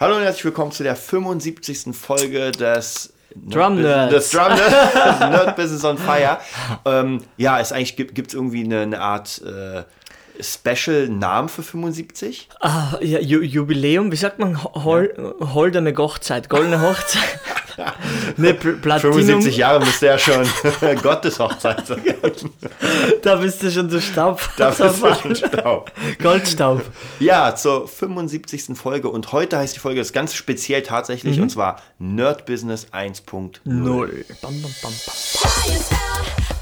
Hallo und herzlich willkommen zu der 75. Folge des Drum Nerds. Des Drum Nerds. Nerd Business on Fire. Ähm, ja, es eigentlich gibt es irgendwie eine, eine Art äh, Special-Namen für 75? Ah, ja, Ju Jubiläum, wie sagt man? Hol Holdene Hochzeit, goldene Hochzeit. ne, Pl Platinum. 75 Jahre müsste ja schon Gotteshochzeit sein. Da bist du schon so Staub. Da bist du schon Staub. Goldstaub. Ja, zur 75. Folge und heute heißt die Folge das ganz speziell tatsächlich Mhm. und zwar Nerd Business 1.0. Null. Bam, bam, bam, bam.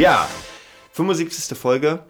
Ja, 75. Folge.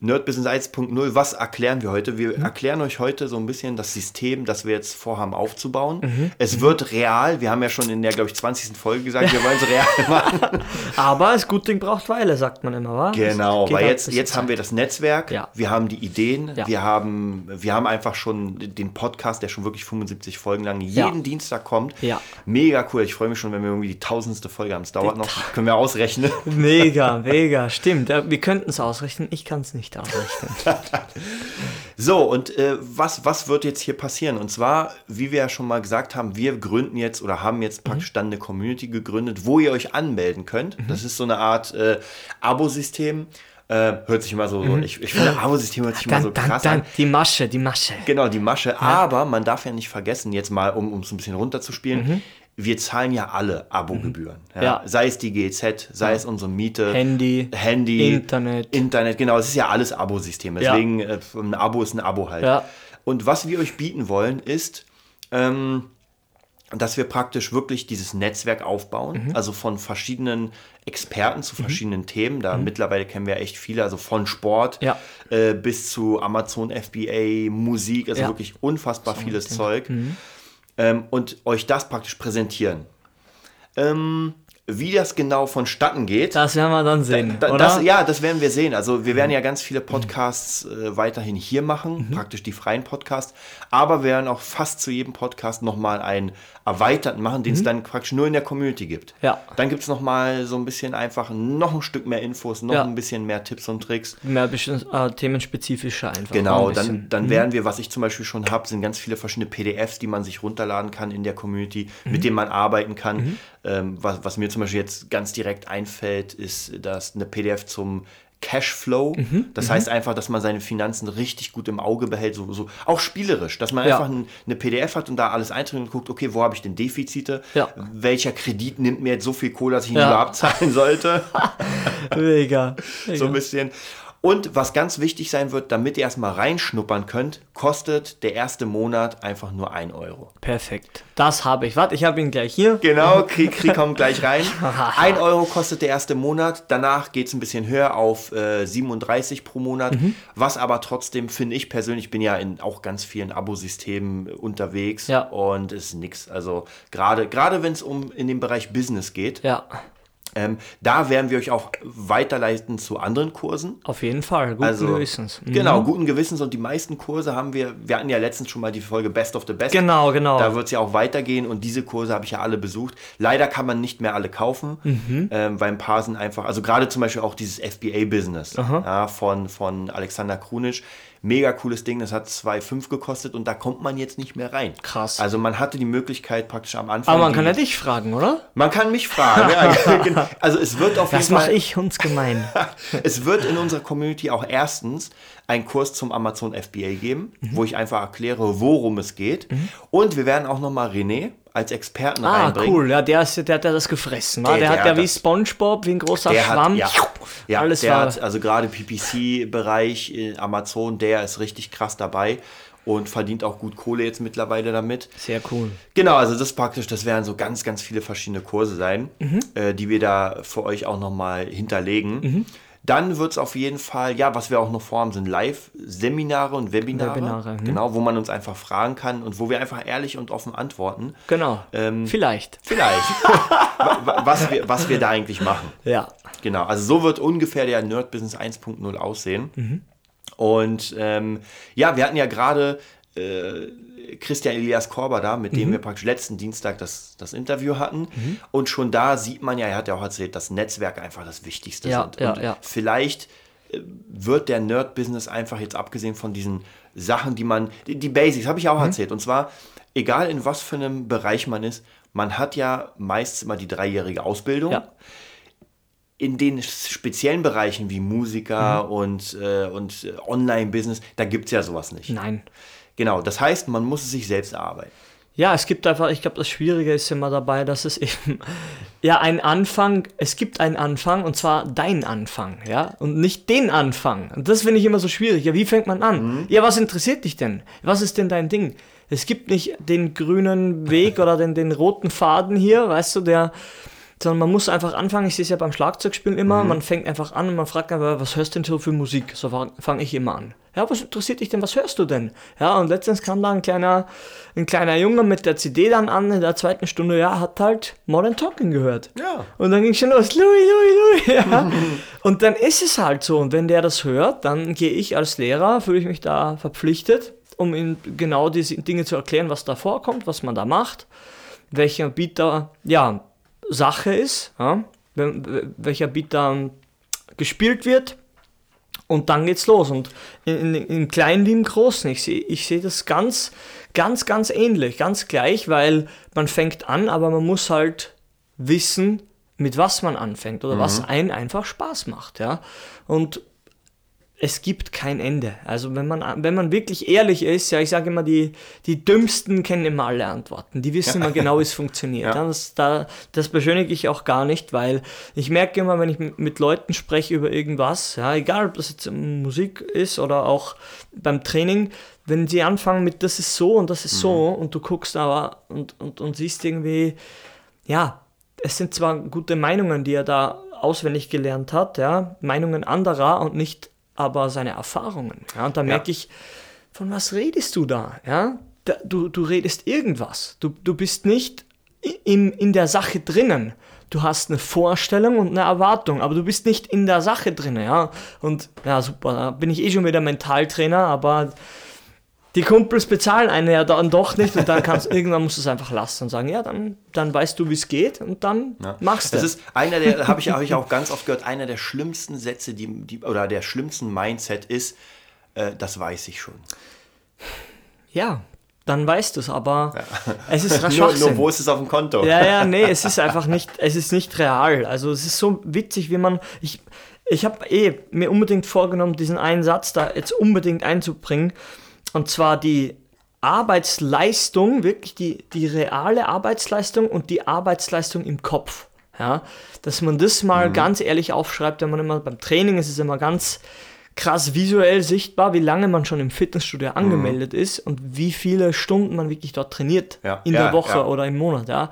Nerd Business 1.0, was erklären wir heute? Wir erklären euch heute so ein bisschen das System, das wir jetzt vorhaben aufzubauen. Es wird real. Wir haben ja schon in der, glaube ich, 20. Folge gesagt, wir wollen es real machen. Aber das gute Ding braucht Weile, sagt man immer, wa? Genau, weil halt jetzt, jetzt haben wir das Netzwerk, Ja. wir haben die Ideen, Ja. wir, haben, wir haben einfach schon den Podcast, der schon wirklich 75 Folgen lang jeden Ja. Dienstag kommt. Ja. Mega cool. Ich freue mich schon, wenn wir irgendwie die tausendste Folge haben. Es dauert noch, können wir ausrechnen. Mega, mega, stimmt. Wir könnten es ausrechnen, ich kann es nicht ausrechnen. So, und äh, was, was wird jetzt hier passieren? Und zwar, wie wir ja schon mal gesagt haben, wir gründen jetzt oder haben jetzt Mhm. praktisch dann eine Community gegründet, wo ihr euch anmelden könnt. Mhm. Das ist so eine Art äh, Abo-System. Äh, hört sich immer so, so ich, ich finde, Abo-System hört sich immer Mhm. Dann, so dann, krass dann, an. die Masche, die Masche. Genau, die Masche. Aber man darf ja nicht vergessen, jetzt mal, um um es ein bisschen runterzuspielen, wir zahlen ja alle Abogebühren. Ja? Mhm. Ja. Sei es die GZ, sei es unsere Miete. Handy, Handy, Internet. Internet, genau, es ist ja alles Abosystem. Ja. Deswegen, äh, ein Abo ist ein Abo halt. Ja. Und was wir euch bieten wollen, ist, ähm, dass wir praktisch wirklich dieses Netzwerk aufbauen, Mhm. also von verschiedenen Experten zu verschiedenen Themen. Da mittlerweile kennen wir echt viele, also von Sport Mhm. Ja. äh, bis zu Amazon FBA, Musik, also Ja. wirklich unfassbar vieles Zeug. Ähm, und euch das praktisch präsentieren. Ähm, wie das genau vonstatten geht, Das werden wir dann sehen, da, oder? das, ja, das werden wir sehen. Also wir werden ja ganz viele Podcasts äh, weiterhin hier machen, praktisch die freien Podcasts. Aber wir werden auch fast zu jedem Podcast nochmal einen erweiterten machen, den es dann praktisch nur in der Community gibt. Ja. Dann gibt es nochmal so ein bisschen einfach noch ein Stück mehr Infos, noch Ja. ein bisschen mehr Tipps und Tricks. Mehr bisschen, äh, themenspezifischer einfach. Genau, ein dann, dann werden wir, was ich zum Beispiel schon habe, sind ganz viele verschiedene PDFs, die man sich runterladen kann in der Community, Mhm. mit denen man arbeiten kann. Ähm, was, was mir zum Beispiel jetzt ganz direkt einfällt, ist das eine PDF zum Cashflow. Mhm. Das heißt einfach, dass man seine Finanzen richtig gut im Auge behält, so, so auch spielerisch, dass man Ja. einfach ein, eine PDF hat und da alles einträgt und guckt, okay, wo habe ich denn Defizite? Ja. Welcher Kredit nimmt mir jetzt so viel Kohle, dass ich ihn Ja. lieber abzahlen sollte? Mega. so ein bisschen. Und was ganz wichtig sein wird, damit ihr erstmal reinschnuppern könnt, kostet der erste Monat einfach nur 1 Euro. Perfekt. Das habe ich. Warte, ich habe ihn gleich hier. Genau, Krieg, Krieg kommt gleich rein. 1 Euro kostet der erste Monat, danach geht es ein bisschen höher auf äh, 37 pro Monat. Mhm. Was aber trotzdem, finde ich persönlich, bin ja in auch ganz vielen Abosystemen unterwegs Ja. und es ist nix. Also gerade gerade wenn es um in den Bereich Business geht, Ja, ähm, da werden wir euch auch weiterleiten zu anderen Kursen. auf jeden Fall. Guten Also, Gewissens. Mhm. Genau, guten Gewissens und die meisten Kurse haben wir, wir hatten ja letztens schon mal die Folge Best of the Best. Genau, genau. Da wird es ja auch weitergehen und diese Kurse habe ich ja alle besucht. Leider kann man nicht mehr alle kaufen, Mhm. ähm, weil ein paar sind einfach, also gerade zum Beispiel auch dieses FBA-Business ja, von, von Alexander Krunisch. Mega cooles Ding, das hat 2,5 gekostet und da kommt man jetzt nicht mehr rein. Krass. Also man hatte die Möglichkeit praktisch am Anfang. Aber man kann ja dich fragen, oder? Man kann mich fragen. ja, genau. Also es wird auf Das jeden Fall. mache ich uns gemein. Es wird in unserer Community auch erstens einen Kurs zum Amazon FBA geben, Mhm. wo ich einfach erkläre, worum es geht. Und wir werden auch nochmal René als Experten Ah, reinbringen. cool. Ja, der, ist, der hat ja das gefressen. Der- Der, der hat ja hat wie Spongebob, wie ein großer Der hat, Schwamm. ja, ja, Alles der war. hat, also gerade PPC-Bereich äh, Amazon, der ist richtig krass dabei und verdient auch gut Kohle jetzt mittlerweile damit. Sehr cool. Genau, also das ist praktisch, das werden so ganz, ganz viele verschiedene Kurse sein, Mhm. äh, die wir da für euch auch nochmal hinterlegen. Dann wird es auf jeden Fall, ja, was wir auch noch vorhaben, sind Live-Seminare und Webinare. Webinare, mhm. Genau, wo man uns einfach fragen kann und wo wir einfach ehrlich und offen antworten. Genau. Ähm, Vielleicht. Vielleicht. Wa- wa- was, wir, was wir da eigentlich machen. Ja. Genau, also so wird ungefähr der Nerd Business 1.0 aussehen. Mhm. Und ähm, ja, wir hatten ja gerade äh, Christian Elias Korber da, mit Mhm. dem wir praktisch letzten Dienstag das, das Interview hatten. Und schon da sieht man ja, er hat ja auch erzählt, dass Netzwerke einfach das Wichtigste Ja, sind. ja, Und ja. vielleicht äh, wird der Nerd-Business einfach jetzt abgesehen von diesen Sachen, die man, die, die Basics, habe ich Mhm. auch erzählt. Und zwar, egal in was für einem Bereich man ist, man hat ja meist immer die dreijährige Ausbildung Ja. in den speziellen Bereichen wie Musiker Mhm. und, äh, und äh, Online-Business, da gibt es ja sowas nicht. Nein. Genau, das heißt, man muss es sich selbst erarbeiten. Ja, es gibt einfach, ich glaube, das Schwierige ist immer dabei, dass es eben, ja, ein Anfang, es gibt einen Anfang und zwar dein Anfang, ja, und nicht den Anfang. Und das finde ich immer so schwierig. Ja, wie fängt man an? Ja, was interessiert dich denn? Was ist denn dein Ding? Es gibt nicht den grünen Weg oder den, den roten Faden hier, weißt du, der, sondern man muss einfach anfangen. Ich sehe es ja beim Schlagzeugspielen immer. Man fängt einfach an und man fragt einfach, was hörst du denn so für Musik? So fange ich immer an. Ja, was interessiert dich denn? Was hörst du denn? Ja, und letztens kam da ein kleiner, ein kleiner Junge mit der CD dann an in der zweiten Stunde. Ja, hat halt Modern Talking gehört. Ja. Und dann ging schon los, Louis, Louis, Louis. Ja. und dann ist es halt so. Und wenn der das hört, dann gehe ich als Lehrer, fühle ich mich da verpflichtet, um ihm genau diese Dinge zu erklären, was da vorkommt, was man da macht, welcher Beat da, ja, Sache ist, ja, wel- welcher Beat da gespielt wird. Und dann geht's los. Und in, in, im Kleinen wie im Großen. Ich sehe ich seh das ganz, ganz, ganz ähnlich, ganz gleich, weil man fängt an, aber man muss halt wissen, mit was man anfängt oder was einen einfach Spaß macht. Ja? Und es gibt kein Ende. Also wenn man, wenn man wirklich ehrlich ist, ja, ich sage immer, die, die Dümmsten kennen immer alle Antworten. Die wissen immer genau, wie es funktioniert. Ja. Ja. Das, da, das beschönige ich auch gar nicht, weil ich merke immer, wenn ich mit- Leuten spreche über irgendwas, ja, egal ob das jetzt Musik ist oder auch beim Training, wenn sie anfangen mit das ist so und das ist so und du guckst aber und, und, und siehst irgendwie, ja, es sind zwar gute Meinungen, die er da auswendig gelernt hat, ja, Meinungen anderer und nicht aber seine Erfahrungen. Ja, und da merke ich, von was redest du da? Ja, da, du, du redest irgendwas. Du, du bist nicht in, in der Sache drinnen. Du hast eine Vorstellung und eine Erwartung, aber du bist nicht in der Sache drinnen, ja. Und ja, super, da bin ich eh schon wieder Mentaltrainer, aber die Kumpels bezahlen einen ja dann doch nicht und dann kannst irgendwann musst du es einfach lassen und sagen, ja, dann, dann weißt du, wie es geht und dann machst du Das ist einer der, habe ich, hab ich auch ganz oft gehört, einer der schlimmsten Sätze, die, die, oder der schlimmsten Mindset ist, äh, das weiß ich schon. Ja, dann weißt du es, aber es ist Nur, nur wo ist es auf dem Konto? Ja, ja, nee, es ist einfach nicht, es ist nicht real. Also es ist so witzig, wie man, ich, ich habe eh mir unbedingt vorgenommen, diesen einen Satz da jetzt unbedingt einzubringen. Und zwar die Arbeitsleistung, wirklich die, die reale Arbeitsleistung und die Arbeitsleistung im Kopf. Ja, dass man das mal ganz ehrlich aufschreibt, wenn man immer beim Training ist es immer ganz krass visuell sichtbar, wie lange man schon im Fitnessstudio angemeldet ist und wie viele Stunden man wirklich dort trainiert Ja, in ja, der Woche ja. oder im Monat, ja.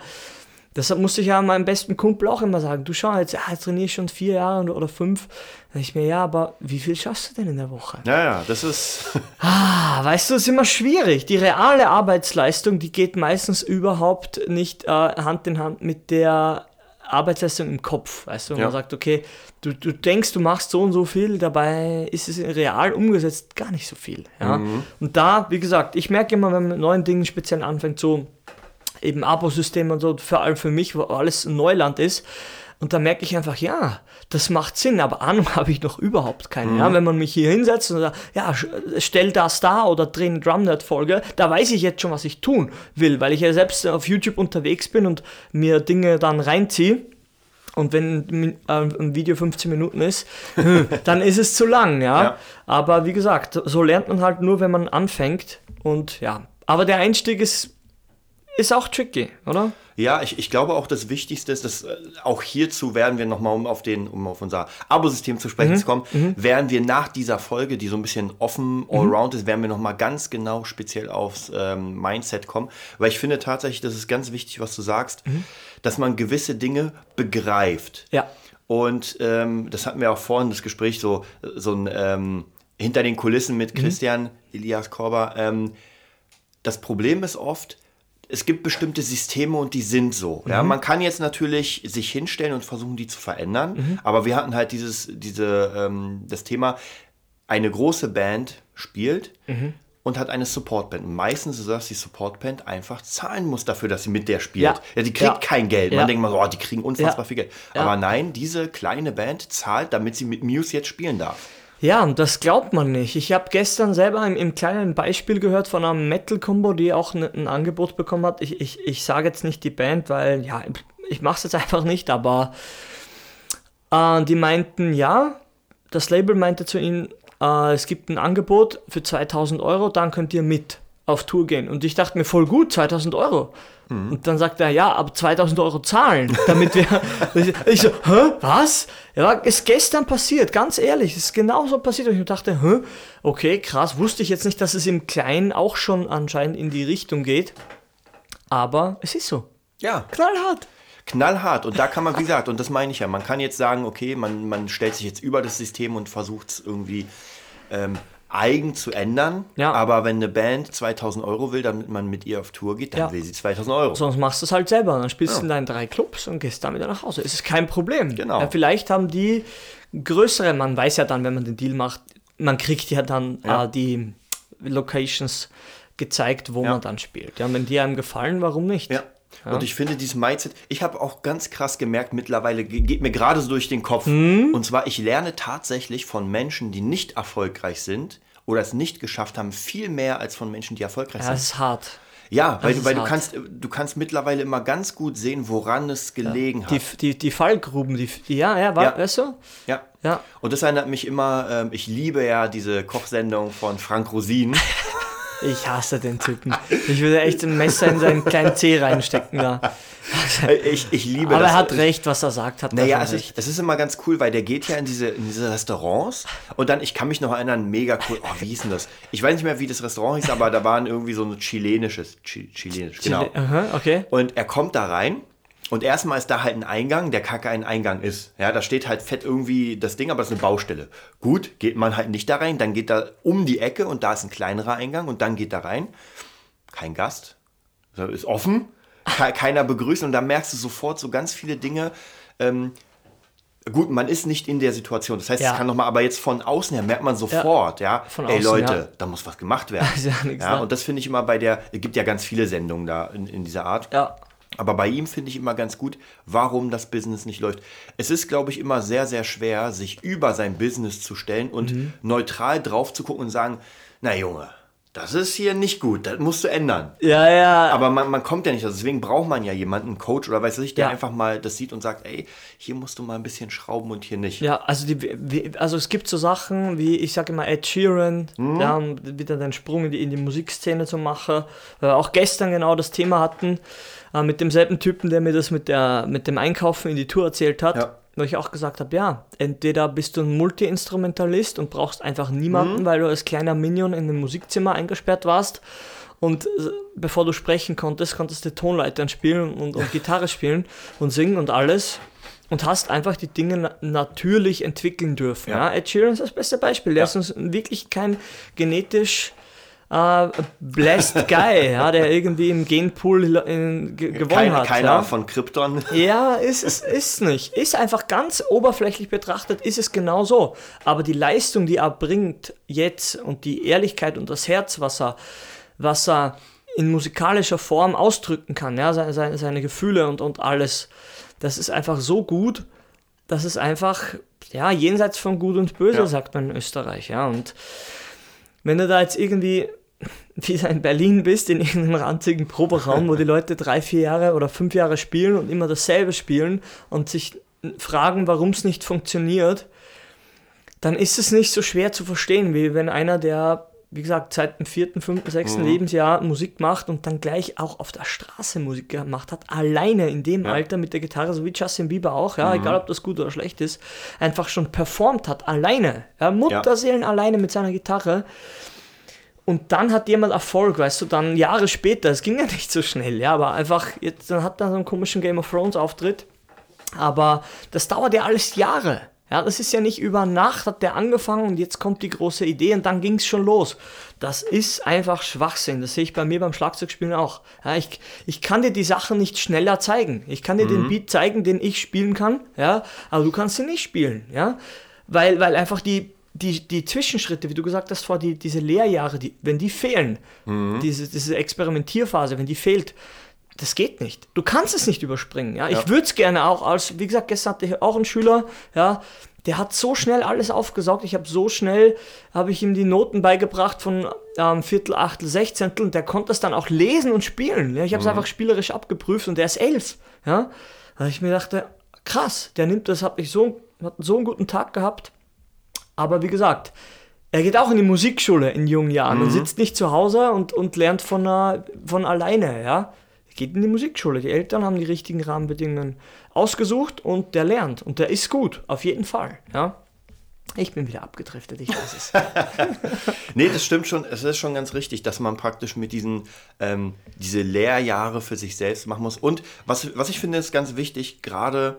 Deshalb musste ich ja meinem besten Kumpel auch immer sagen, du schau jetzt, ja, jetzt trainiere ich schon vier Jahre oder fünf. Da ich mir, ja, aber wie viel schaffst du denn in der Woche? Ja, ja, das ist. Ah, weißt du, es ist immer schwierig. Die reale Arbeitsleistung, die geht meistens überhaupt nicht äh, Hand in Hand mit der Arbeitsleistung im Kopf. Weißt du, wenn Ja. man sagt, okay, du, du denkst, du machst so und so viel, dabei ist es real umgesetzt gar nicht so viel. Ja? Und da, wie gesagt, ich merke immer, wenn man mit neuen Dingen speziell anfängt, so eben Abo-System und so, vor allem für mich, wo alles Neuland ist. Und da merke ich einfach, ja, das macht Sinn, aber Ahnung habe ich noch überhaupt keine. Ja, wenn man mich hier hinsetzt und sagt, ja, stell das da oder dreh eine Drumnet-Folge, da weiß ich jetzt schon, was ich tun will, weil ich ja selbst auf YouTube unterwegs bin und mir Dinge dann reinziehe. Und wenn ein äh, ein Video 15 Minuten ist, hm, dann ist es zu lang, ja? Ja. Aber wie gesagt, so lernt man halt nur, wenn man anfängt. Und ja, aber der Einstieg ist, ist auch tricky, oder? Ja, ich, ich glaube auch das Wichtigste ist, dass äh, auch hierzu werden wir nochmal, um auf den, um auf unser Abo-System zu Mhm. sprechen zu kommen, werden wir nach dieser Folge, die so ein bisschen offen, Mhm. allround ist, werden wir nochmal ganz genau speziell aufs ähm, Mindset kommen. Weil ich finde tatsächlich, das ist ganz wichtig, was du sagst, Mhm. dass man gewisse Dinge begreift. Ja. Und ähm, das hatten wir auch vorhin, das Gespräch, so, so ein ähm, hinter den Kulissen mit Christian Elias Korber. Ähm, das Problem ist oft, es gibt bestimmte Systeme und die sind so. Ja, man kann jetzt natürlich sich hinstellen und versuchen, die zu verändern, aber wir hatten halt dieses, diese, ähm, das Thema, eine große Band spielt und hat eine Supportband. Meistens ist es, dass die Supportband einfach zahlen muss dafür, dass sie mit der spielt. Ja. Ja, die kriegt Ja. kein Geld. Man denkt mal so, oh, die kriegen unfassbar viel Geld. Aber nein, diese kleine Band zahlt, damit sie mit Muse jetzt spielen darf. Ja, und das glaubt man nicht. Ich habe gestern selber im, im kleinen Beispiel gehört von einer Metal-Combo, die auch ne, ein Angebot bekommen hat. Ich, ich, ich sage jetzt nicht die Band, weil, ja, ich mache es jetzt einfach nicht, aber äh, die meinten, ja, das Label meinte zu ihnen, äh, es gibt ein Angebot für 2000 Euro, dann könnt ihr mit auf Tour gehen. Und ich dachte mir, voll gut, 2000 Euro. Und dann sagt er, ja, aber 2000 Euro zahlen, damit wir. ich so, hä, was? Ja, ist gestern passiert, ganz ehrlich, ist genauso passiert. Und ich dachte, hä, okay, krass, wusste ich jetzt nicht, dass es im Kleinen auch schon anscheinend in die Richtung geht. Aber es ist so. Ja, Knallhart. knallhart. Und da kann man, wie gesagt, und das meine ich ja, man kann jetzt sagen, okay, man, man stellt sich jetzt über das System und versucht es irgendwie ähm, eigen zu ändern. Ja. Aber wenn eine Band 2000 Euro will, damit man mit ihr auf Tour geht, dann Ja. will sie 2000 Euro. Sonst machst du es halt selber. Dann spielst du Ja. in deinen drei Clubs und gehst dann wieder nach Hause. Es ist kein Problem. Genau. Ja, vielleicht haben die größere, man weiß ja dann, wenn man den Deal macht, man kriegt ja dann. Äh, die Locations gezeigt, wo man dann spielt. Ja, wenn die einem gefallen, warum nicht? Ja. Und ich finde dieses Mindset, ich habe auch ganz krass gemerkt, mittlerweile ge- geht mir gerade so durch den Kopf. Hm? Und zwar, ich lerne tatsächlich von Menschen, die nicht erfolgreich sind oder es nicht geschafft haben, viel mehr als von Menschen, die erfolgreich Ja, sind. ist hart. Ja, weil, du, weil du, kannst, du kannst mittlerweile immer ganz gut sehen, woran es gelegen Die, hat. die, die Fallgruben, die, die ja, ja, war, Ja. weißt du? Ja. Ja. Und das erinnert mich immer, ähm, ich liebe ja diese Kochsendung von Frank Rosin. Ich hasse den Typen. Ich würde echt ein Messer in seinen kleinen Zeh reinstecken da. ich, ich liebe Aber das. er hat recht, was er sagt, hat Naja, also recht. es ist immer ganz cool, weil der geht ja in diese, in diese Restaurants und dann, ich kann mich noch erinnern, mega cool, oh, wie hieß denn das? Ich weiß nicht mehr, wie das Restaurant hieß, aber da waren irgendwie so ein chilenisches, Chi- chilenisch, genau. Aha, okay. Und er kommt da rein und erstmal ist da halt ein Eingang, der kacke ein Eingang ist. Ja, da steht halt fett irgendwie das Ding, aber es ist eine Baustelle. Gut, geht man halt nicht da rein, dann geht da um die Ecke und da ist ein kleinerer Eingang und dann geht da rein. Kein Gast, ist offen, ke- keiner begrüßt und da merkst du sofort so ganz viele Dinge. Ähm, gut, man ist nicht in der Situation. Das heißt, Ja. es kann nochmal, aber jetzt von außen her merkt man sofort, ja, Von ey außen, Leute, ja. da muss was gemacht werden. ja ja, da. und das finde ich immer bei der, es gibt ja ganz viele Sendungen da in, in dieser Art. Ja. Aber bei ihm finde ich immer ganz gut, warum das Business nicht läuft. Es ist, glaube ich, immer sehr, sehr schwer, sich über sein Business zu stellen und Mhm. neutral drauf zu gucken und sagen, na Junge, das ist hier nicht gut, das musst du ändern. Ja, ja. Aber man, man kommt ja nicht, also deswegen braucht man ja jemanden, einen Coach oder weiß ich, der Ja. einfach mal das sieht und sagt, ey, hier musst du mal ein bisschen schrauben und hier nicht. Ja, also, die, also es gibt so Sachen wie, ich sage immer Ed Sheeran, Mhm. ja, um wieder den Sprung in die, in die Musikszene zu machen. Wir auch gestern genau das Thema hatten, äh, mit demselben Typen, der mir das mit, der, mit dem Einkaufen in die Tour erzählt hat. Ja. Wo ich auch gesagt habe, ja, entweder bist du ein Multi-Instrumentalist und brauchst einfach niemanden, Mhm. weil du als kleiner Minion in einem Musikzimmer eingesperrt warst. Und äh, bevor du sprechen konntest, konntest du Tonleitern spielen und, und Gitarre spielen und singen und alles. Und hast einfach die Dinge na natürlich entwickeln dürfen. Ja. Ja. Ed Sheeran ist das beste Beispiel. Der Ja. ist uns wirklich kein genetisch äh, blessed Guy, ja, der irgendwie im Genpool in, ge gewonnen Kein, hat. keiner ja. von Krypton. Ja, ist es ist nicht. Ist einfach ganz oberflächlich betrachtet, ist es genau so. Aber die Leistung, die er bringt jetzt und die Ehrlichkeit und das Herz, was er, was er in musikalischer Form ausdrücken kann, ja, seine, seine, seine Gefühle und, und alles, das ist einfach so gut, dass es einfach, ja, jenseits von Gut und Böse, Ja. sagt man in Österreich, ja. Und wenn du da jetzt irgendwie wieder in Berlin bist, in irgendeinem ranzigen Proberaum, wo die Leute drei, vier Jahre oder fünf Jahre spielen und immer dasselbe spielen und sich fragen, warum es nicht funktioniert, dann ist es nicht so schwer zu verstehen, wie wenn einer, der, wie gesagt, seit dem vierten, fünften, sechsten Lebensjahr Musik macht und dann gleich auch auf der Straße Musik gemacht hat, alleine in dem Ja. Alter mit der Gitarre, so wie Justin Bieber auch, ja, egal ob das gut oder schlecht ist, einfach schon performt hat, alleine. Ja, Mutterseelen alleine mit seiner Gitarre. Und dann hat jemand Erfolg, weißt du, dann Jahre später, es ging ja nicht so schnell, ja, aber einfach, jetzt, dann hat er so einen komischen Game of Thrones Auftritt Aber das dauert ja alles Jahre. Ja, das ist ja nicht über Nacht hat der angefangen und jetzt kommt die große Idee und dann ging es schon los. Das ist einfach Schwachsinn. Das sehe ich bei mir beim Schlagzeugspielen auch. Ja, ich, ich kann dir die Sachen nicht schneller zeigen. Ich kann dir den Beat zeigen, den ich spielen kann, ja, aber du kannst ihn nicht spielen, ja, weil, weil einfach die, die, die Zwischenschritte, wie du gesagt hast, vor die, diese Lehrjahre, die, wenn die fehlen, diese, diese Experimentierphase, wenn die fehlt, das geht nicht. Du kannst es nicht überspringen. Ja? Ich würde es gerne auch als, wie gesagt, gestern hatte ich auch einen Schüler, ja, der hat so schnell alles aufgesaugt. Ich habe so schnell, habe ich ihm die Noten beigebracht von ähm, Viertel, Achtel, Sechzehntel und der konnte das dann auch lesen und spielen. Ja? Ich habe es einfach spielerisch abgeprüft und der ist elf. Ja? Da ich mir dachte, krass, der nimmt das, hat ich so, hat so einen guten Tag gehabt. Aber wie gesagt, er geht auch in die Musikschule in jungen Jahren und sitzt nicht zu Hause und, und lernt von, äh, von alleine, ja. Geht in die Musikschule. Die Eltern haben die richtigen Rahmenbedingungen ausgesucht und der lernt. Und der ist gut, auf jeden Fall, ja. Ich bin wieder abgedriftet, ich weiß es. Nee, das stimmt schon. Es ist schon ganz richtig, dass man praktisch mit diesen ähm, diese Lehrjahre für sich selbst machen muss. Und was, was ich finde, ist ganz wichtig, gerade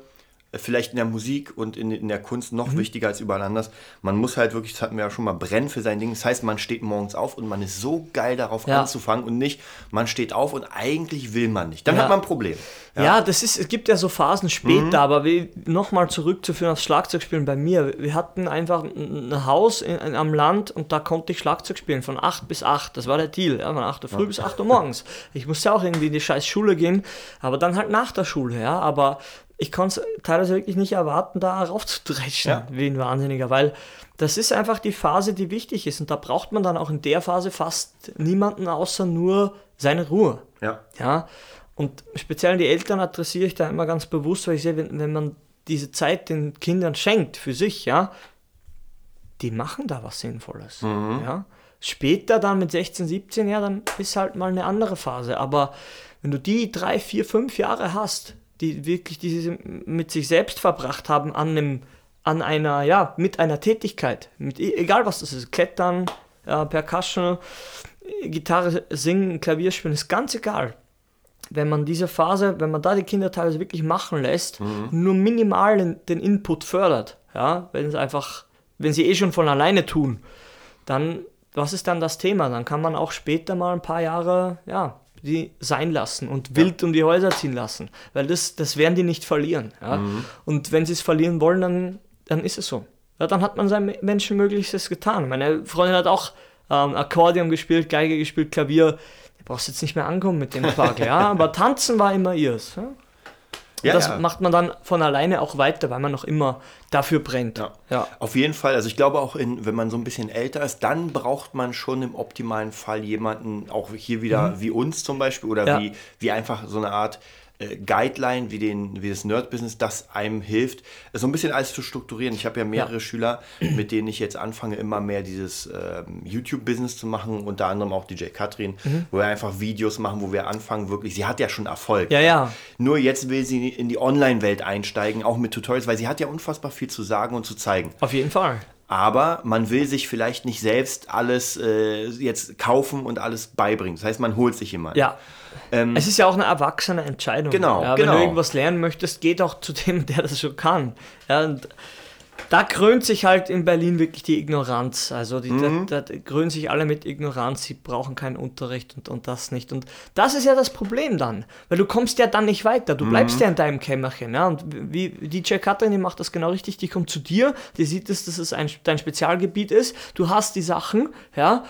vielleicht in der Musik und in, in der Kunst noch Mhm. wichtiger als überall anders. Man muss halt wirklich, das hatten wir ja schon mal, brennen für sein Ding. Das heißt, man steht morgens auf und man ist so geil darauf Ja. anzufangen und nicht, man steht auf und eigentlich will man nicht. Dann Ja. hat man ein Problem. Ja, das ist, es gibt ja so Phasen später, aber wie, nochmal zurückzuführen aufs Schlagzeugspielen bei mir. Wir hatten einfach ein ein Haus in, in, am Land und da konnte ich Schlagzeug spielen von 8 bis 8. Das war der Deal, ja, von 8 Uhr früh bis 8 Uhr morgens. Ich musste auch irgendwie in die scheiß Schule gehen, aber dann halt nach der Schule, ja, aber ich konnte es teilweise wirklich nicht erwarten, da raufzudreschen, Ja. wie ein Wahnsinniger, weil das ist einfach die Phase, die wichtig ist und da braucht man dann auch in der Phase fast niemanden außer nur seine Ruhe. Ja. Ja, und speziell die Eltern adressiere ich da immer ganz bewusst, weil ich sehe, wenn, wenn man diese Zeit den Kindern schenkt für sich, ja, die machen da was Sinnvolles. Ja. Später dann mit 16, 17, ja, dann ist halt mal eine andere Phase. Aber wenn du die drei, vier, fünf Jahre hast, die wirklich diese mit sich selbst verbracht haben an einem, an einer, ja, mit einer Tätigkeit, mit, e- egal was das ist, Klettern, ja, Percussion, Gitarre singen, Klavier spielen, ist ganz egal. Wenn man diese Phase, wenn man da die Kinder teilweise wirklich machen lässt, nur minimal den, den Input fördert, ja, wenn es einfach, wenn sie eh schon von alleine tun, dann, was ist dann das Thema? Dann kann man auch später mal ein paar Jahre, ja, die sein lassen und wild um die Häuser ziehen lassen, weil das, das werden die nicht verlieren, ja. Und wenn sie es verlieren wollen, dann, dann ist es so. Ja, dann hat man sein Menschenmöglichstes getan. Meine Freundin hat auch ähm, Akkordeon gespielt, Geige gespielt, Klavier. Da brauchst du jetzt nicht mehr ankommen mit dem Quark, ja. Aber tanzen war immer ihrs. Ja? Und Ja, das ja. macht man dann von alleine auch weiter, weil man noch immer dafür brennt. Ja. ja. Auf jeden Fall. Also ich glaube auch, in, wenn man so ein bisschen älter ist, dann braucht man schon im optimalen Fall jemanden, auch hier wieder wie uns zum Beispiel, oder Mhm. Wie, wie einfach so eine Art äh, Guideline, wie, den, wie das Nerd-Business, das einem hilft, so ein bisschen alles zu strukturieren. Ich habe ja mehrere Ja. Schüler, mit denen ich jetzt anfange, immer mehr dieses ähm, YouTube-Business zu machen, unter anderem auch DJ Katrin, Mhm. wo wir einfach Videos machen, wo wir anfangen, wirklich, sie hat ja schon Erfolg. Ja, ja. Nur jetzt will sie in die Online-Welt einsteigen, auch mit Tutorials, weil sie hat ja unfassbar viel zu sagen und zu zeigen. Auf jeden Fall. Aber man will sich vielleicht nicht selbst alles äh, jetzt kaufen und alles beibringen. Das heißt, man holt sich jemanden. Ja. es ist ja auch eine erwachsene Entscheidung. Ähm, Genau, ja, Wenn genau. du irgendwas lernen möchtest, geht auch zu dem, der das schon kann. Ja, und da krönt sich halt in Berlin wirklich die Ignoranz. Also die, Mhm. da, da krönen sich alle mit Ignoranz, sie brauchen keinen Unterricht und, und das nicht. Und das ist ja das Problem dann, weil du kommst ja dann nicht weiter. Du Mhm. bleibst ja in deinem Kämmerchen. Ja? Und wie DJ Katrin, die macht das genau richtig, die kommt zu dir, die sieht, dass das ein, dein Spezialgebiet ist, du hast die Sachen, ja,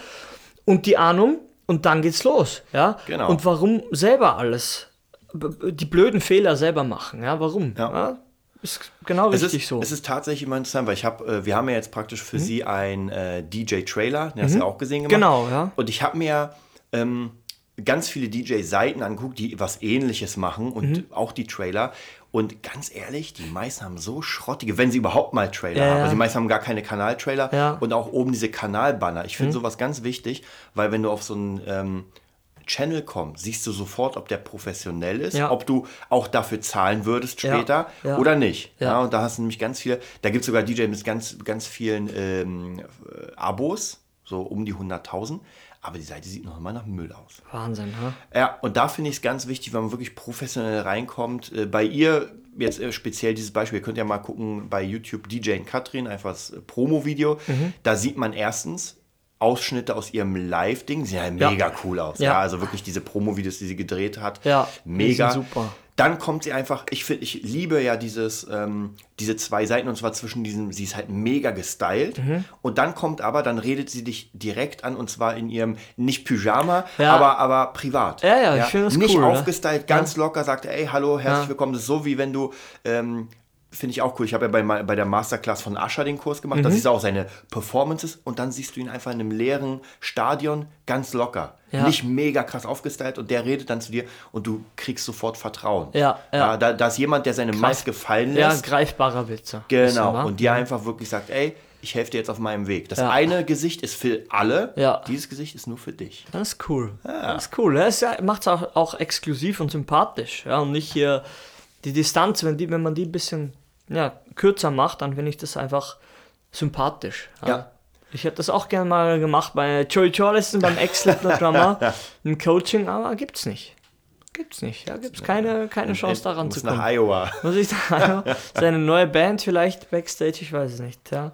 und die Ahnung und dann geht's los, ja. Genau. Und warum selber alles, die blöden Fehler selber machen, ja, warum? Ja. Ist genau Es richtig ist, so. Mhm. es ist tatsächlich immer interessant, weil ich habe, äh, wir haben ja jetzt praktisch für sie einen äh, DJ-Trailer, den hast du ja auch gesehen gemacht. Genau, ja. Und ich habe mir ähm, ganz viele DJ-Seiten angeguckt, die was ähnliches machen und Mhm. auch die Trailer. Und ganz ehrlich, die meisten haben so schrottige, wenn sie überhaupt mal Trailer Ja, haben. Also die meisten haben gar keine Kanaltrailer Ja. Mhm. und auch oben diese Kanalbanner. Ich finde sowas ganz wichtig, weil wenn du auf so einen ähm, Channel kommst, siehst du sofort, ob der professionell ist, Ja. ob du auch dafür zahlen würdest Ja, später ja. oder nicht. Ja. Ja. und da hast du nämlich ganz viele, da gibt es sogar DJ mit ganz, ganz vielen ähm, äh, Abos, so um die 100.000. Aber die Seite sieht noch immer nach Müll aus. Wahnsinn, ha? Ja, und da finde ich es ganz wichtig, wenn man wirklich professionell reinkommt. Äh, bei ihr jetzt äh, speziell dieses Beispiel, ihr könnt ja mal gucken bei YouTube DJ Katrin, einfach das Promo-Video. Mhm. Da sieht man erstens Ausschnitte aus ihrem Live-Ding, sehen ja Ja. mega cool aus. Ja. Ja. also wirklich diese Promo-Videos, die sie gedreht hat. Ja, mega. super. Dann kommt sie einfach, ich finde, ich liebe ja dieses, ähm, diese zwei Seiten und zwar zwischen diesen, sie ist halt mega gestylt Mhm. und dann kommt aber, dann redet sie dich direkt an und zwar in ihrem, nicht Pyjama, Ja. aber, aber privat. Ja, ja, ich finde das Nicht cool, ne? aufgestylt, ganz locker, sagt, ey, hallo, herzlich willkommen. Das ist so, wie wenn du, ähm, finde ich auch cool. Ich habe ja bei, bei der Masterclass von Ascher den Kurs gemacht. Mhm. Das ist auch seine Performances und dann siehst du ihn einfach in einem leeren Stadion ganz locker. Ja. Nicht mega krass aufgestylt und der redet dann zu dir und du kriegst sofort Vertrauen. Ja, ja. da, da ist jemand, der seine Maske fallen Ja, lässt. greifbarer Witze. genau. Und dir einfach wirklich sagt, ey, ich helfe dir jetzt auf meinem Weg. Das Ja. eine Gesicht ist für alle, Ja. dieses Gesicht ist nur für dich. Das ist cool. Das ist cool. Das macht es auch, auch exklusiv und sympathisch. Ja, und nicht hier die Distanz, wenn, die, wenn man die ein bisschen ja, kürzer macht, dann finde ich das einfach sympathisch. Ja. Ich hätte das auch gerne mal gemacht bei Joey Jordison, beim Ex-Drummer, im Coaching, aber gibt's nicht. Gibt's nicht. Ja, gibt's keine, keine Chance daran zu nach kommen. Iowa. Muss ich sagen, seine neue Band vielleicht Backstage, ich weiß es nicht. Ja.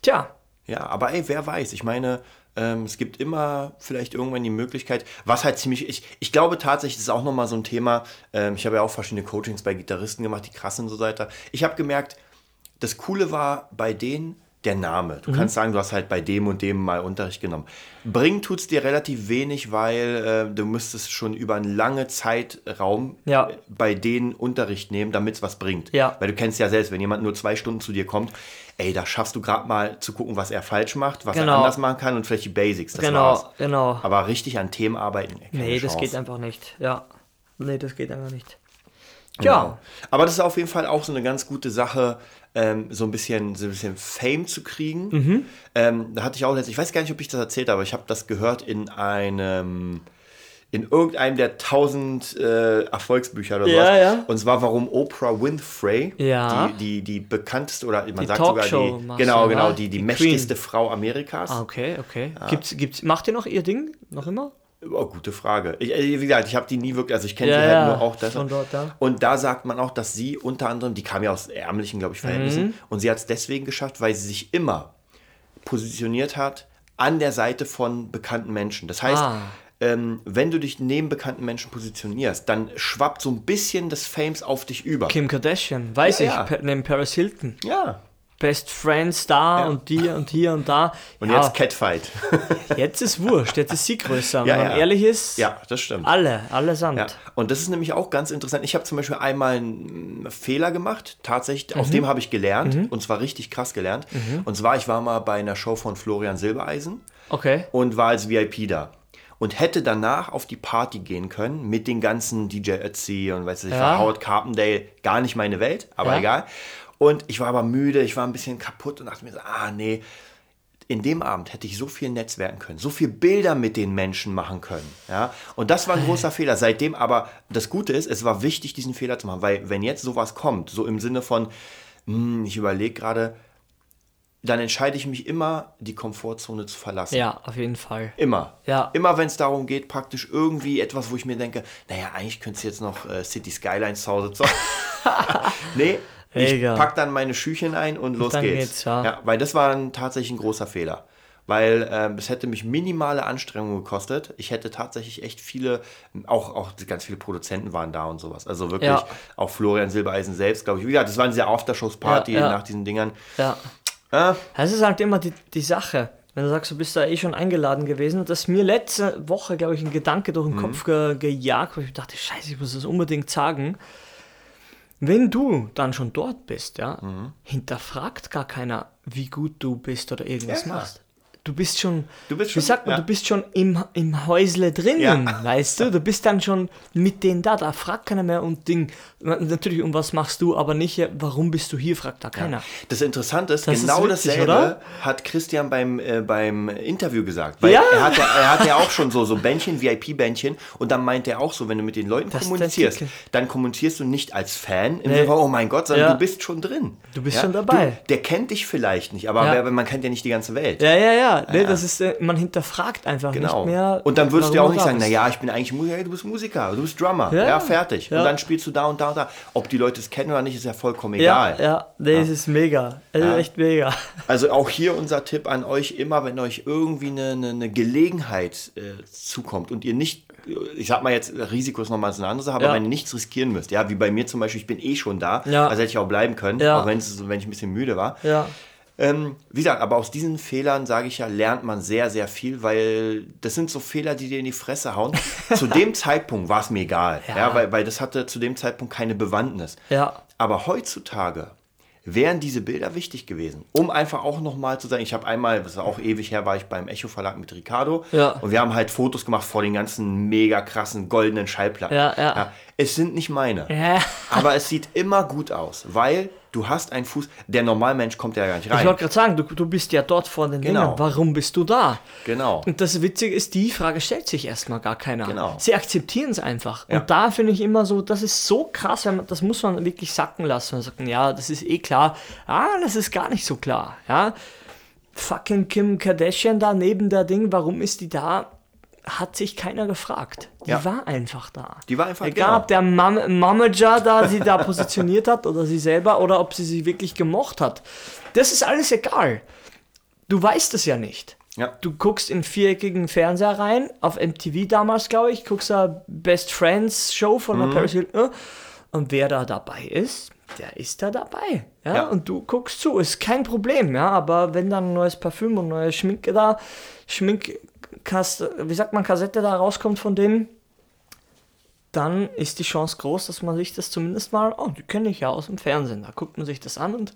Tja, Ja, aber ey, wer weiß. Ich meine, ähm, es gibt immer vielleicht irgendwann die Möglichkeit, was halt ziemlich, ich, ich glaube tatsächlich, das ist auch nochmal so ein Thema, ähm, ich habe ja auch verschiedene Coachings bei Gitarristen gemacht, die krass sind und so weiter. Ich habe gemerkt, das Coole war bei denen der Name. Du kannst sagen, du hast halt bei dem und dem mal Unterricht genommen. Bringen tut es dir relativ wenig, weil äh, du müsstest schon über einen langen Zeitraum Ja. äh, bei denen Unterricht nehmen, damit es was bringt. Ja. Weil du kennst ja selbst, wenn jemand nur zwei Stunden zu dir kommt, ey, da schaffst du gerade mal zu gucken, was er falsch macht, was Genau. er anders machen kann und vielleicht die Basics. Das genau, war's. genau. Aber richtig an Themen arbeiten, Nee, das Chance. geht einfach nicht. Ja. Nee, das geht einfach nicht. Genau. Ja. Aber das ist auf jeden Fall auch so eine ganz gute Sache, ähm, so, ein bisschen, so ein bisschen Fame zu kriegen. Mhm. Ähm, da hatte ich auch letztens, ich weiß gar nicht, ob ich das erzählt habe, aber ich habe das gehört in einem, in irgendeinem der tausend äh, Erfolgsbücher oder Ja, sowas. ja. Und zwar, warum Oprah Winfrey, Ja. die, die, die bekannteste oder man Die sagt sogar Talkshow die, machst genau, genau, ja? die, die, Die mächtigste Frau Amerikas. Ah, okay, okay. Gibt's, gibt's, macht ihr noch ihr Ding? Noch immer? Oh, gute Frage. Ich, äh, wie gesagt, ich habe die nie wirklich, also ich kenne Ja, sie halt ja, nur auch das. ja. Und da sagt man auch, dass sie unter anderem, die kam ja aus ärmlichen, glaube ich, Verhältnissen, Mhm. und sie hat es deswegen geschafft, weil sie sich immer positioniert hat an der Seite von bekannten Menschen. Das heißt, Ah. Ähm, wenn du dich neben bekannten Menschen positionierst, dann schwappt so ein bisschen des Fames auf dich über. Kim Kardashian, weiß Ja, ich, ja. Neben Paris Hilton. Ja. Best Friends da Ja. und die und hier und da. Und jetzt Catfight. jetzt ist wurscht, jetzt ist sie größer. Ja, Wenn man ehrlich ist, ja, das stimmt. alle, allesamt. Ja, und das ist nämlich auch ganz interessant. Ich habe zum Beispiel einmal einen Fehler gemacht, tatsächlich, Mhm. aus dem habe ich gelernt und zwar richtig krass gelernt. Und zwar, ich war mal bei einer Show von Florian Silbereisen Okay. und war als VIP da. Und hätte danach auf die Party gehen können mit den ganzen DJ Ötzi und weiß ich, Ja. Howard Carpendale, gar nicht meine Welt, aber Ja. egal. Und ich war aber müde, ich war ein bisschen kaputt und dachte mir so, ah nee, in dem Abend hätte ich so viel netzwerken können, so viel Bilder mit den Menschen machen können. Ja? Und das war ein großer Fehler. Seitdem aber, das Gute ist, es war wichtig, diesen Fehler zu machen, weil wenn jetzt sowas kommt, so im Sinne von, hm, ich überlege gerade, dann entscheide ich mich immer, die Komfortzone zu verlassen. Ja, auf jeden Fall. Immer. Ja. Immer wenn es darum geht, praktisch irgendwie etwas, wo ich mir denke, naja, eigentlich könntest du jetzt noch äh, City Skylines zu Hause zocken. nee, ich Egal. pack dann meine Schüchen ein und los dann geht's. geht's, ja. Weil das war ein, tatsächlich ein großer Fehler. Weil ähm, es hätte mich minimale Anstrengungen gekostet. Ich hätte tatsächlich echt viele, auch, auch ganz viele Produzenten waren da und sowas. Also wirklich, Ja. auch Florian Silbereisen selbst, glaube ich. Wie gesagt, das war eine sehr Aftershows-Party Ja, ja. nach diesen Dingern. Ja. Äh, Es ist halt immer die, die Sache. Wenn du sagst, du bist da eh schon eingeladen gewesen, dass mir letzte Woche, glaube ich, ein Gedanke durch den Mhm. Kopf ge gejagt, wo ich dachte, scheiße, ich muss das unbedingt sagen. Wenn du dann schon dort bist, ja, Mhm. hinterfragt gar keiner, wie gut du bist oder irgendwas Ja. machst. Du bist schon, Du bist wie schon- sagt man, ja. du bist schon im, im Häusle drinnen, Ja. weißt du? Du bist dann schon mit denen da, da fragt keiner mehr und Ding. Natürlich, um was machst du, aber nicht, ja, warum bist du hier, fragt da keiner. Das Interessante ist, Das ist genau witzig, dasselbe oder? hat Christian beim, äh, beim Interview gesagt. Weil Ja. er hat ja, er hat ja auch schon so, so Bändchen, VIP-Bändchen und dann meint er auch so, wenn du mit den Leuten Das ist kommunizierst, dann kommunizierst du nicht als Fan, im Nee. Sinne oh mein Gott, sondern Ja. du bist schon drin. Du bist schon dabei. Du, der kennt dich vielleicht nicht, aber Ja. wer, man kennt ja nicht die ganze Welt. Ja, ja, ja, ja, ne, Ja. das ist, äh, man hinterfragt einfach Genau. nicht mehr. und dann würdest du ja auch nicht sagen, naja, ich bin eigentlich Musiker, hey, du bist Musiker, du bist Drummer. Ja, Ja. fertig. Ja. Und dann spielst du da und da und da. Ob die Leute es kennen oder nicht, ist ja vollkommen Ja, egal. ja, nee, es ist mega. Es Ja. ist echt mega. Also auch hier unser Tipp an euch immer, wenn euch irgendwie eine, eine, eine Gelegenheit äh, zukommt und ihr nicht, ich sag mal jetzt, Risiko ist nochmal so eine andere Sache, aber Ja. wenn ihr nichts riskieren müsst, ja, wie bei mir zum Beispiel, ich bin eh schon da, Ja. also hätte ich auch bleiben können, Ja. auch wenn ich ein bisschen müde war. Ähm, wie gesagt, aber aus diesen Fehlern, sage ich ja, lernt man sehr, sehr viel, weil das sind so Fehler, die dir in die Fresse hauen. zu dem Zeitpunkt war es mir egal, ja. Ja. weil, weil das hatte zu dem Zeitpunkt keine Bewandtnis. Ja. Aber heutzutage wären diese Bilder wichtig gewesen, um einfach auch nochmal zu sagen, ich habe einmal, das ist auch ewig her, war ich beim Echo Verlag mit Ricardo Ja. und wir haben halt Fotos gemacht vor den ganzen mega krassen goldenen Schallplatten. Ja, ja. Es sind nicht meine. Aber es sieht immer gut aus, weil du hast einen Fuß, der Normalmensch kommt ja gar nicht rein. Ich wollte gerade sagen, du, du bist ja dort vor den Genau. Dingen. Warum bist du da? Genau. Und das Witzige ist, die Frage stellt sich erstmal gar keiner. Genau. Sie akzeptieren es einfach. Ja. Und da finde ich immer so, das ist so krass, wenn man, das muss man wirklich sacken lassen. Man sagt, ja, das ist eh klar. Ah, das ist gar nicht so klar. Ja. Fucking Kim Kardashian da neben der Ding, warum ist die da? Hat sich keiner gefragt. Die Ja. war einfach da. Die war einfach, Egal, genau. ob der Mam Mamager da sie da positioniert hat oder sie selber oder ob sie sie wirklich gemocht hat. Das ist alles egal. Du weißt es ja nicht. Ja. Du guckst in viereckigen Fernseher rein, auf MTV damals, glaube ich, guckst da Best Friends Show von Mhm. Paris Hilton. Und wer da dabei ist, der ist da dabei. Ja? Ja. Und du guckst zu, ist kein Problem, ja. Aber wenn dann ein neues Parfüm und neue Schminke da, Schminkkaste, wie sagt man, Kassette da rauskommt von denen, dann ist die Chance groß, dass man sich das zumindest mal, oh, die kenne ich ja aus dem Fernsehen. Da guckt man sich das an und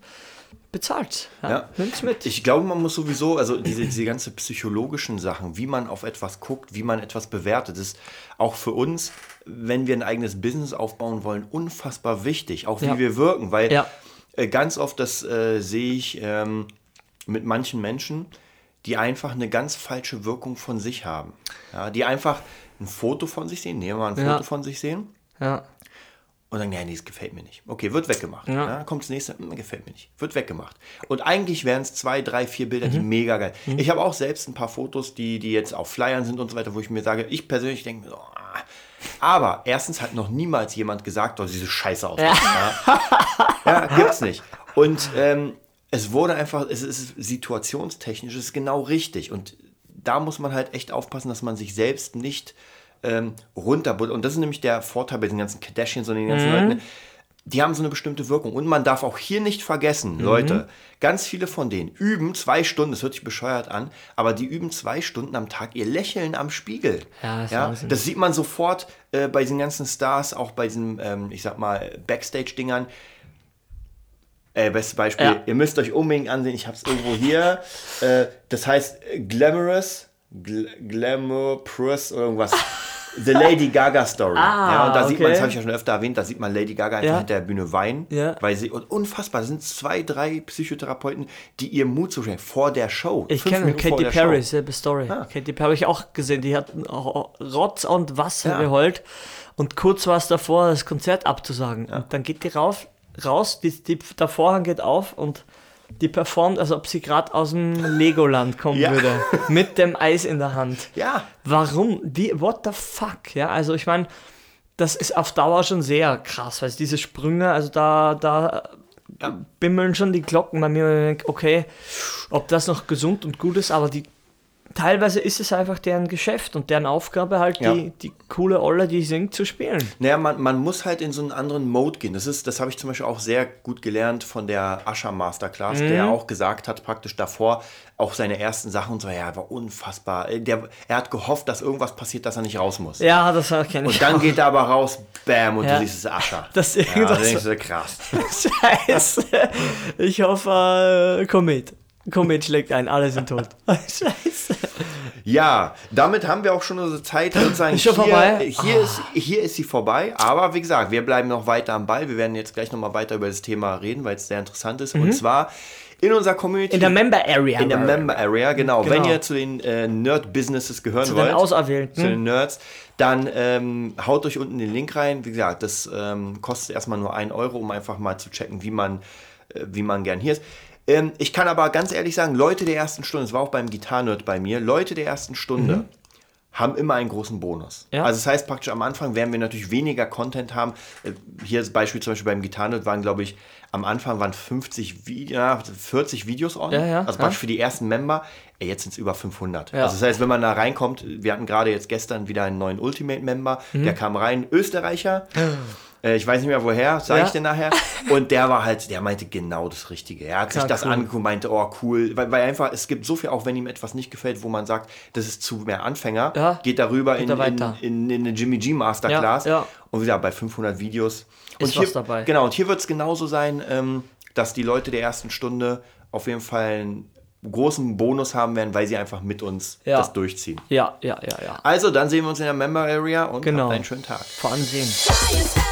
bezahlt. Ja, Ja. Nimmt's mit. Ich glaube, man muss sowieso, also diese, diese ganze psychologischen Sachen, wie man auf etwas guckt, wie man etwas bewertet, ist auch für uns, wenn wir ein eigenes Business aufbauen wollen, unfassbar wichtig, auch wie Ja. wir wirken, weil Ja. äh, ganz oft, das äh, sehe ich ähm, mit manchen Menschen, die einfach eine ganz falsche Wirkung von sich haben. Ja, die einfach ein Foto von sich sehen, nehmen wir mal ein Ja. Foto von sich sehen ja. und sagen, nee, nee, das gefällt mir nicht. Okay, wird weggemacht. Ja. Ja. kommt das nächste, hm, gefällt mir nicht. Wird weggemacht. Und eigentlich wären es zwei, drei, vier Bilder, Mhm. die mega geil. Ich habe auch selbst ein paar Fotos, die, die jetzt auf Flyern sind und so weiter, wo ich mir sage, ich persönlich denke mir so, ah. aber erstens hat noch niemals jemand gesagt, oh, diese Scheiße aus. Ja. ja, gibt's nicht. Und ähm, es wurde einfach, es ist situationstechnisch, es ist genau richtig. Und da muss man halt echt aufpassen, dass man sich selbst nicht ähm, runterbuttert. Und das ist nämlich der Vorteil bei den ganzen Kardashians und den ganzen Leuten. Die haben so eine bestimmte Wirkung. Und man darf auch hier nicht vergessen, Leute, ganz viele von denen üben zwei Stunden, das hört sich bescheuert an, aber die üben zwei Stunden am Tag ihr Lächeln am Spiegel. Ja, das ja, das sieht man sofort äh, bei diesen ganzen Stars, auch bei diesen, ähm, ich sag mal, Backstage-Dingern. Äh, bestes Beispiel, Ja. ihr müsst euch unbedingt ansehen, ich habe es irgendwo hier. Äh, das heißt Glamorous, Gl Glamorous oder irgendwas. The Lady Gaga Story. Ah, ja, und da sieht man, okay. das habe ich ja schon öfter erwähnt, da sieht man Lady Gaga einfach Ja. hinter der Bühne weinen. Ja. Weil sie, und unfassbar, das sind zwei, drei Psychotherapeuten, die ihr Mut zuschreiben vor der Show. Ich kenne Katy Perry, selbe Story. Ah. Katy Perry habe ich auch gesehen, die hat Rotz und Wasser Ja. geheult und kurz war es davor, das Konzert abzusagen. Und dann geht die rauf, raus, die, die, der Vorhang geht auf und die performt, als ob sie gerade aus dem Legoland kommen Ja. würde. Mit dem Eis in der Hand. Ja, Warum? Wie, what the fuck? Ja, also ich meine, das ist auf Dauer schon sehr krass, weil diese Sprünge, also da, da Ja. bimmeln schon die Glocken bei mir. Okay, ob das noch gesund und gut ist, aber die teilweise ist es einfach deren Geschäft und deren Aufgabe halt Ja. die, die coole Olle, die singt, zu spielen. Naja, man, man muss halt in so einen anderen Mode gehen. Das, ist, das habe ich zum Beispiel auch sehr gut gelernt von der Ascher Masterclass, der auch gesagt hat, praktisch davor, auch seine ersten Sachen und so, ja, war unfassbar. Äh, Der, er hat gehofft, dass irgendwas passiert, dass er nicht raus muss. Ja, das kenne ich. Und dann geht er aber raus, bam, und Ja. du siehst es ist Ascher. Das ja, irgendwas- du, krass. Scheiße. Ich hoffe, äh, Komet. Komet schlägt ein, alle sind tot. Scheiße. Ja, damit haben wir auch schon unsere Zeit sozusagen. Ist schon hier, vorbei? Hier, ist, hier ist sie vorbei, aber wie gesagt, wir bleiben noch weiter am Ball. Wir werden jetzt gleich nochmal weiter über das Thema reden, weil es sehr interessant ist. Und zwar in unserer Community. Mhm. In der Member Area. In der Member Area, genau. Genau. Wenn ihr zu den äh, Nerd-Businesses gehören Zu wollt, den Auserwählten. zu den Nerds, dann ähm, haut euch unten den Link rein. Wie gesagt, das ähm, kostet erstmal nur 1 Euro, um einfach mal zu checken, wie man, äh, wie man gern hier ist. Ähm, ich kann aber ganz ehrlich sagen, Leute der ersten Stunde, es war auch beim Gitarrenerd bei mir, Leute der ersten Stunde haben immer einen großen Bonus. Mhm. Ja. Also das heißt praktisch am Anfang werden wir natürlich weniger Content haben. Äh, Hier ist Beispiel zum Beispiel beim Gitarrenerd waren, glaube ich, am Anfang waren 50, Vi ja, 40 Videos on. Ja, also praktisch für die ersten Member. Ey, jetzt sind es über 500. Ja. Also das heißt, wenn man da reinkommt, wir hatten gerade jetzt gestern wieder einen neuen Ultimate-Member, Mhm. der kam rein, Österreicher. Äh, Ich weiß nicht mehr woher, sage Ja. ich dir nachher. Und der war halt, der meinte genau das Richtige. Er hat sich Ja, das cool. angeguckt, meinte, oh cool. Weil, weil einfach, es gibt so viel, auch wenn ihm etwas nicht gefällt, wo man sagt, das ist zu mehr Anfänger, Ja. geht darüber Geht in, da in, in, in eine Jimmy G Masterclass. Und wieder bei 500 Videos. Und Ist hier, was dabei. Genau, und hier wird es genauso sein, ähm, dass die Leute der ersten Stunde auf jeden Fall einen großen Bonus haben werden, weil sie einfach mit uns Ja. das durchziehen. Ja, ja, ja, ja. Also, dann sehen wir uns in der Member Area und Genau. habt einen schönen Tag. Vor ansehen. Fire star